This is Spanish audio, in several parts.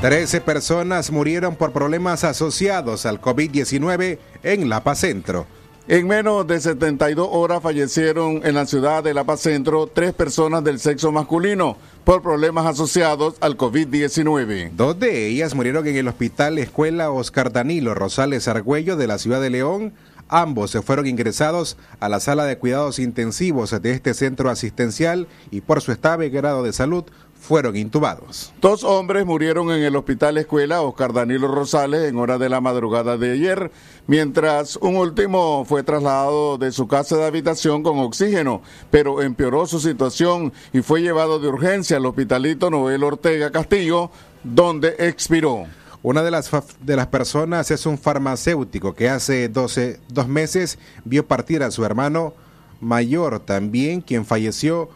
13 personas murieron por problemas asociados al COVID-19 en La Paz Centro. En menos de 72 horas fallecieron en la ciudad de La Paz Centro tres personas del sexo masculino por problemas asociados al COVID-19. Dos de ellas murieron en el Hospital Escuela Oscar Danilo Rosales Argüello de la ciudad de León. Ambos se fueron ingresados a la sala de cuidados intensivos de este centro asistencial y por su estable grado de salud fueron intubados. Dos hombres murieron en el hospital escuela Oscar Danilo Rosales en hora de la madrugada de ayer, mientras un último fue trasladado de su casa de habitación con oxígeno, pero empeoró su situación y fue llevado de urgencia al hospitalito Noel Ortega Castillo, donde expiró. Una de las, de las personas es un farmacéutico que hace 12, dos meses vio partir a su hermano mayor también, quien falleció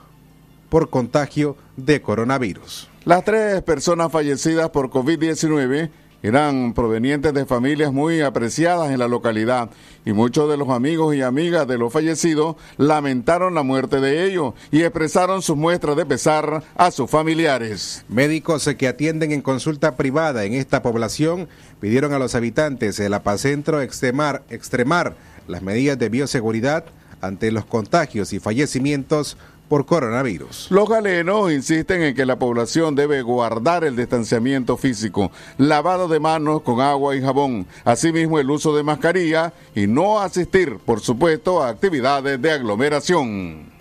por contagio de coronavirus. Las tres personas fallecidas por COVID-19 eran provenientes de familias muy apreciadas en la localidad y muchos de los amigos y amigas de los fallecidos lamentaron la muerte de ellos y expresaron sus muestras de pesar a sus familiares. Médicos que atienden en consulta privada en esta población pidieron a los habitantes de La Paz Centro extremar, extremar las medidas de bioseguridad ante los contagios y fallecimientos por coronavirus. Los galenos insisten en que la población debe guardar el distanciamiento físico, lavado de manos con agua y jabón, asimismo el uso de mascarilla y no asistir, por supuesto, a actividades de aglomeración.